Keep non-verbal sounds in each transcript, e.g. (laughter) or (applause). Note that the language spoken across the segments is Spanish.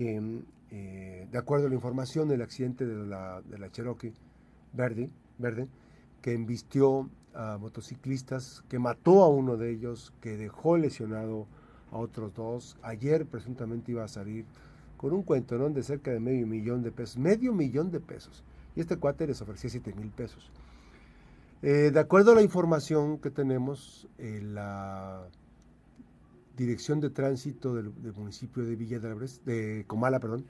eh, de acuerdo a la información del accidente de la, Cherokee Verde, Verde, que embistió a motociclistas, que mató a uno de ellos, que dejó lesionado a otros dos. Ayer presuntamente iba a salir con un cuento ¿no? de cerca de medio millón de pesos, medio millón de pesos. Y este cuate les ofrecía 7 mil pesos. Eh, de acuerdo a la información que tenemos, eh, la Dirección de Tránsito del, municipio de Villa de, de Comala, perdón,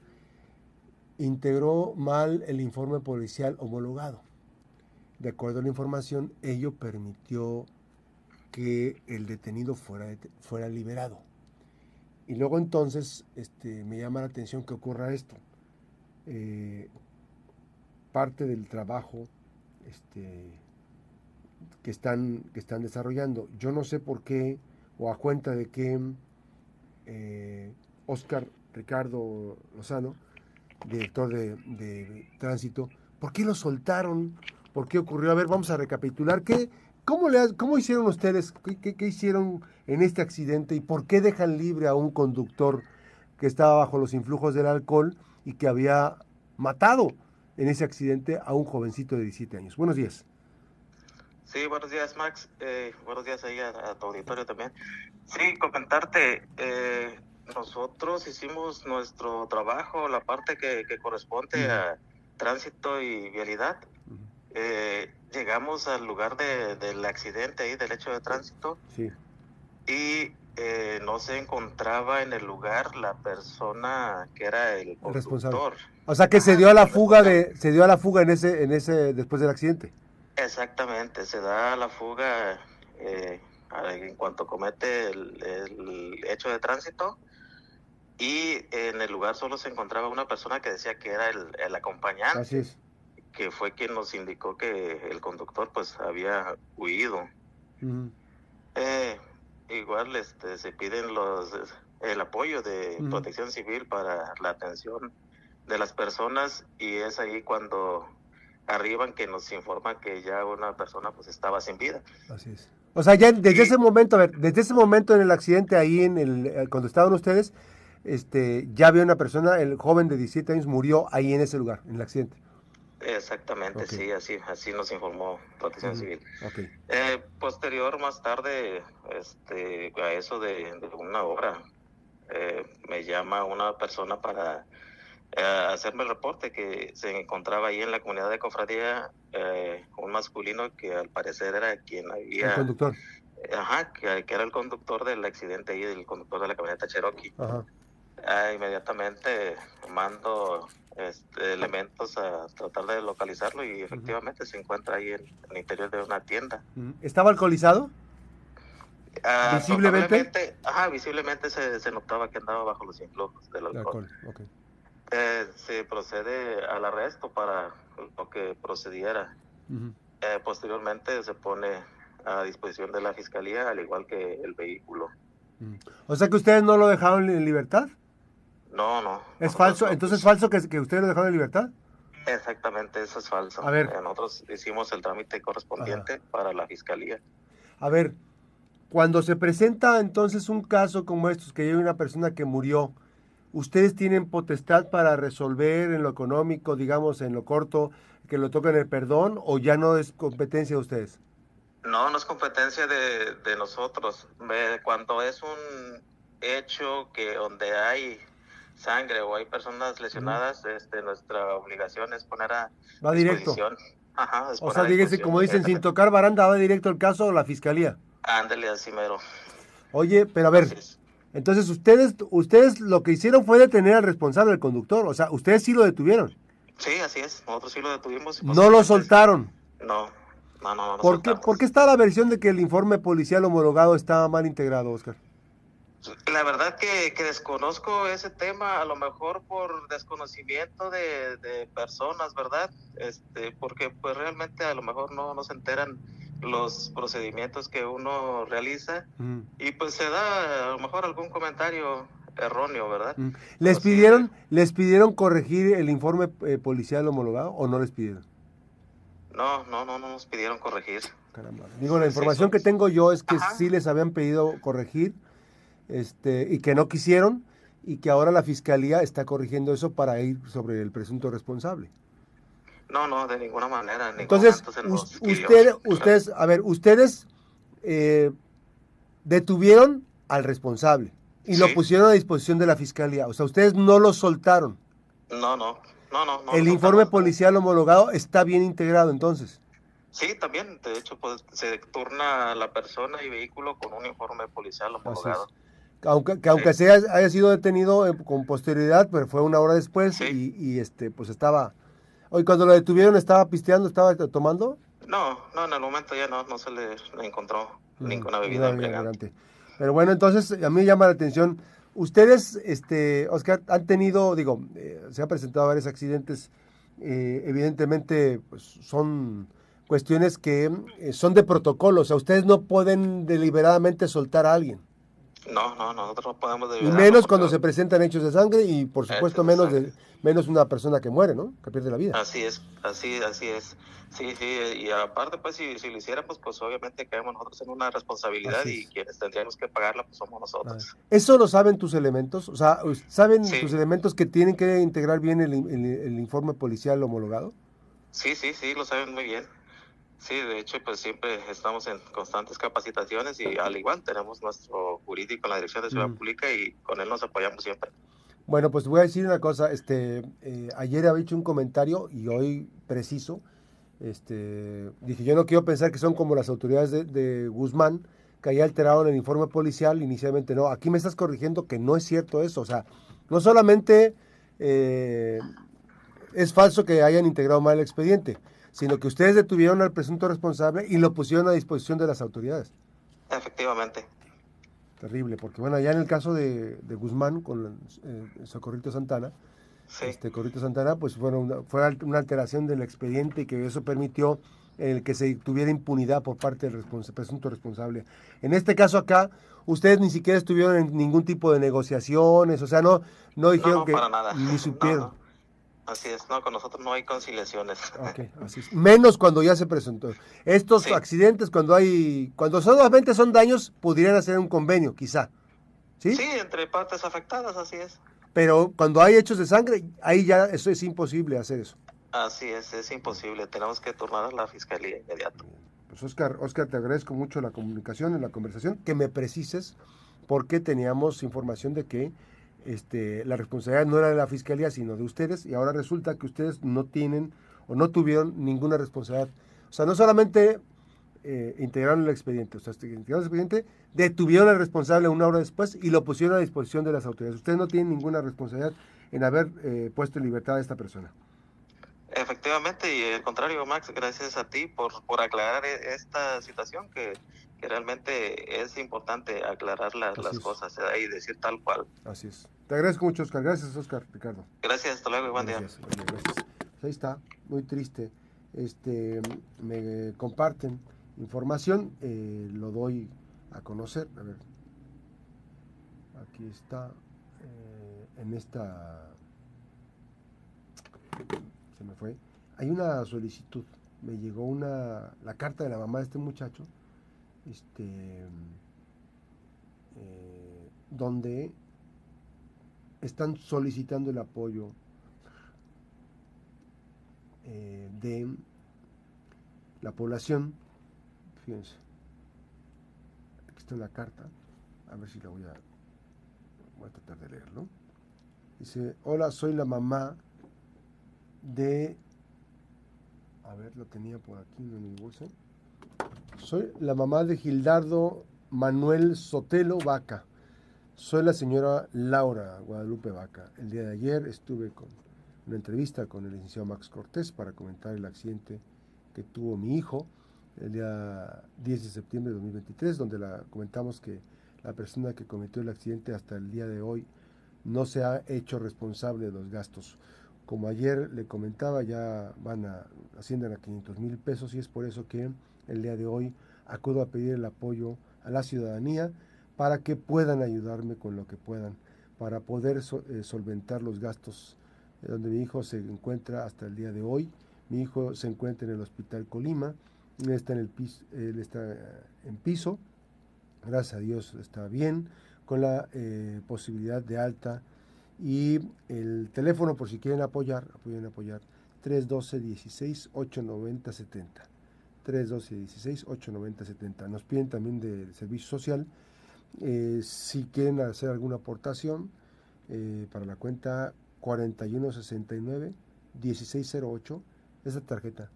integró mal el informe policial homologado. De acuerdo a la información, ello permitió que el detenido fuera, fuera liberado. Y luego entonces este, me llama la atención que ocurra esto. Eh, parte del trabajo este, que, están, que están desarrollando. Yo no sé por qué o a cuenta de que eh, Oscar Ricardo Lozano, director de, tránsito, ¿por qué lo soltaron? ¿Por qué ocurrió? A ver, vamos a recapitular. ¿Qué, cómo, le, ¿Cómo hicieron ustedes? ¿Qué, ¿Qué, hicieron en este accidente? ¿Y por qué dejan libre a un conductor que estaba bajo los influjos del alcohol y que había matado en ese accidente a un jovencito de 17 años? Buenos días. Sí, buenos días, Max. Eh, buenos días ahí a, tu auditorio también. Sí, comentarte, eh, nosotros hicimos nuestro trabajo, la parte que, corresponde a tránsito y vialidad. Eh, llegamos al lugar del accidente ahí, del hecho de tránsito. Sí. Y no se encontraba en el lugar la persona que era el conductor. O sea que se dio a la fuga de, se dio a la fuga en ese, en ese, después del accidente. Exactamente, se da la fuga eh, en cuanto comete el, hecho de tránsito y en el lugar solo se encontraba una persona que decía que era el, acompañante, que fue quien nos indicó que el conductor pues había huido. Eh, igual este, se piden los el apoyo de protección civil para la atención de las personas y es ahí cuando arriban que nos informan que ya una persona pues estaba sin vida. Así es. O sea, ya desde ese momento, a ver, desde ese momento en el accidente ahí en el eh, cuando estaban ustedes, este, ya había una persona, el joven de 17 años murió ahí en ese lugar, en el accidente. Exactamente, sí, así, así nos informó Protección Civil. Eh, posterior, más tarde, este, a eso de, una hora, eh, me llama una persona para eh, hacerme el reporte que se encontraba ahí en la comunidad de Cofradía eh, un masculino que al parecer era quien había... El conductor. Ajá, que, era el conductor del accidente ahí, del conductor de la camioneta Cherokee. Ajá. Ah, inmediatamente mando este, elementos a tratar de localizarlo y efectivamente se encuentra ahí en, el interior de una tienda. ¿Estaba alcoholizado? Ah, visiblemente. Ajá, visiblemente se, se, notaba que andaba bajo los influjos del alcohol. alcohol. Eh, se procede al arresto para lo que procediera. Eh, posteriormente se pone a disposición de la fiscalía, al igual que el vehículo. O sea que ustedes no lo dejaron en libertad. No, no. ¿Es falso? ¿Entonces es falso que, que ustedes lo dejaron en libertad? Exactamente, eso es falso. A ver. Eh, nosotros hicimos el trámite correspondiente para la fiscalía. A ver, cuando se presenta entonces un caso como estos, que hay una persona que murió, ¿Ustedes tienen potestad para resolver en lo económico, digamos, en lo corto, que lo toquen el perdón o ya no es competencia de ustedes? No, no es competencia de, de nosotros. Cuando es un hecho que donde hay sangre o hay personas lesionadas, este, nuestra obligación es poner a va directo. Ajá, o sea, dígase, como dicen, sin tocar baranda, va directo el caso o la fiscalía. Ándale, así mero. Oye, pero a ver, entonces ustedes, ustedes lo que hicieron fue detener al responsable, el conductor. O sea, ustedes sí lo detuvieron. Sí, así es. Nosotros sí lo detuvimos. No lo soltaron. No, no, no. no ¿Por, qué, ¿Por qué está la versión de que el informe policial homologado estaba mal integrado, Oscar? La verdad que, que, desconozco ese tema, a lo mejor por desconocimiento de, de, personas, ¿verdad? Este, porque pues realmente a lo mejor no, no se enteran los procedimientos que uno realiza y pues se da a lo mejor algún comentario erróneo, ¿verdad? ¿Les pidieron les pidieron corregir el informe eh, policial homologado o no les pidieron? No, no, no, no nos pidieron corregir. Caramba. Digo, la información que tengo yo es que sí les habían pedido corregir este y que no quisieron y que ahora la fiscalía está corrigiendo eso para ir sobre el presunto responsable. No, no, de ninguna manera. Entonces, ustedes, ustedes, a ver, ustedes eh, detuvieron al responsable y lo pusieron a disposición de la fiscalía. O sea, ustedes no lo soltaron. No, no, no, no. el informe policial homologado está bien integrado entonces. Sí, también. De hecho, pues se turna la persona y vehículo con un informe policial homologado. Aunque, que aunque sea, haya sido detenido eh, con posterioridad, pero fue una hora después y, y, este, pues estaba. Hoy cuando lo detuvieron, ¿estaba pisteando, estaba tomando? No, no, en el momento ya no, no se le, encontró mm, ninguna bebida Pero bueno, entonces a mí me llama la atención. Ustedes, este, Oscar, han tenido, digo, eh, se han presentado varios accidentes. Eh, evidentemente, pues son cuestiones que eh, son de protocolo, o sea, ustedes no pueden deliberadamente soltar a alguien. No, no, nosotros no podemos Y menos cuando se presentan hechos de sangre y por supuesto menos de, menos una persona que muere, ¿no? Que pierde la vida. Así es, así, así es. Sí, sí, y aparte, pues si, si lo hiciéramos, pues obviamente caemos nosotros en una responsabilidad y quienes tendríamos que pagarla, pues somos nosotros. ¿Eso lo saben tus elementos? O sea, ¿saben tus elementos que tienen que integrar bien el, el informe policial homologado? Sí, sí, sí, lo saben muy bien. Sí, de hecho, pues siempre estamos en constantes capacitaciones y al igual tenemos nuestro jurídico en la Dirección de Ciudad Pública y con él nos apoyamos siempre. Bueno, pues voy a decir una cosa. Este, eh, ayer había hecho un comentario y hoy preciso. Este, dije, yo no quiero pensar que son como las autoridades de, Guzmán, que haya alterado en el informe policial. Inicialmente no. Aquí me estás corrigiendo que no es cierto eso. O sea, no solamente eh, es falso que hayan integrado mal el expediente sino que ustedes detuvieron al presunto responsable y lo pusieron a disposición de las autoridades. Efectivamente. Terrible, porque bueno, ya en el caso de, Guzmán con eh, Socorrito Santana, este Corrito Santana, pues bueno, una, fue una alteración del expediente y que eso permitió el que se tuviera impunidad por parte del presunto responsable. En este caso acá, ustedes ni siquiera estuvieron en ningún tipo de negociaciones, o sea, no, no dijeron que ni (laughs) supieron. Así es, no, con nosotros no hay conciliaciones. (laughs) Menos cuando ya se presentó. Estos accidentes, cuando hay, cuando solamente son daños, pudieran hacer un convenio, quizá. ¿Sí? Sí, entre partes afectadas, así es. Pero cuando hay hechos de sangre, ahí ya eso es imposible hacer eso. Así es, es imposible. Tenemos que turnar a la fiscalía inmediato. Pues Oscar, Oscar, te agradezco mucho la comunicación, en la conversación, que me precises porque teníamos información de que este, la responsabilidad no era de la fiscalía, sino de ustedes, y ahora resulta que ustedes no tienen o no tuvieron ninguna responsabilidad. O sea, no solamente eh, integraron el expediente, o sea, este, integraron el expediente, detuvieron al responsable una hora después y lo pusieron a disposición de las autoridades. Ustedes no tienen ninguna responsabilidad en haber eh, puesto en libertad a esta persona. Efectivamente, y al contrario, Max, gracias a ti por, por aclarar e, esta situación que que realmente es importante aclarar las, las cosas y decir tal cual. Así es. Te agradezco mucho, Oscar. Gracias, Oscar, Ricardo. Gracias, hasta luego buen día. Gracias. Pues ahí está, muy triste. Este, me comparten información, eh, lo doy a conocer. A ver, aquí está, eh, en esta, se me fue. Hay una solicitud, me llegó una, la carta de la mamá de este muchacho este, eh, donde están solicitando el apoyo eh, de la población. Fíjense, aquí está la carta, a ver si la voy a, voy a tratar de leerlo. Dice, hola, soy la mamá de, a ver, lo tenía por aquí en mi bolsa. Soy la mamá de Gildardo Manuel Sotelo Vaca. Soy la señora Laura Guadalupe Vaca. El día de ayer estuve con una entrevista con el licenciado Max Cortés para comentar el accidente que tuvo mi hijo el día 10 de septiembre de 2023, donde la, comentamos que la persona que cometió el accidente hasta el día de hoy no se ha hecho responsable de los gastos. Como ayer le comentaba, ya van a ascienden a 500 mil pesos y es por eso que el día de hoy acudo a pedir el apoyo a la ciudadanía para que puedan ayudarme con lo que puedan, para poder eh, solventar los gastos donde mi hijo se encuentra hasta el día de hoy. Mi hijo se encuentra en el Hospital Colima, él está en, el en piso, gracias a Dios está bien, con la eh, posibilidad de alta Y el teléfono, por si quieren apoyar, pueden apoyar, 312-16-890-70. 312-16-890-70. Nos piden también del servicio social. Eh, si quieren hacer alguna aportación eh, para la cuenta 4169-1608, esa tarjeta.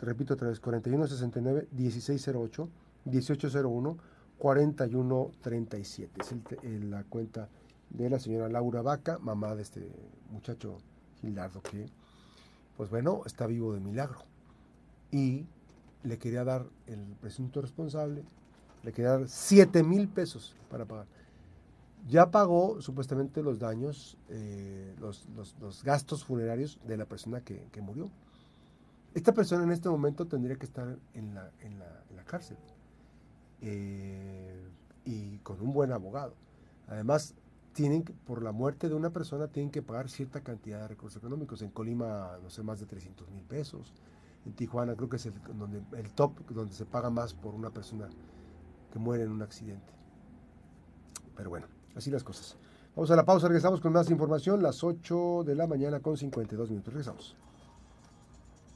Repito otra vez, 4169-1608, 1801, 4137. Es la cuenta de la señora Laura Vaca, mamá de este muchacho Gildardo, que, pues bueno, está vivo de milagro. Y le quería dar el presunto responsable, le quería dar 7 mil pesos para pagar. Ya pagó supuestamente los daños, eh, los, gastos funerarios de la persona que, murió. Esta persona en este momento tendría que estar en la, en la, cárcel eh, y con un buen abogado. Además, tienen por la muerte de una persona tienen que pagar cierta cantidad de recursos económicos. En Colima, no sé, más de 300 mil pesos. En Tijuana creo que es el, donde, el top donde se paga más por una persona que muere en un accidente. Pero bueno, así las cosas. Vamos a la pausa, regresamos con más información, las 8 de la mañana con 52 minutos. Regresamos.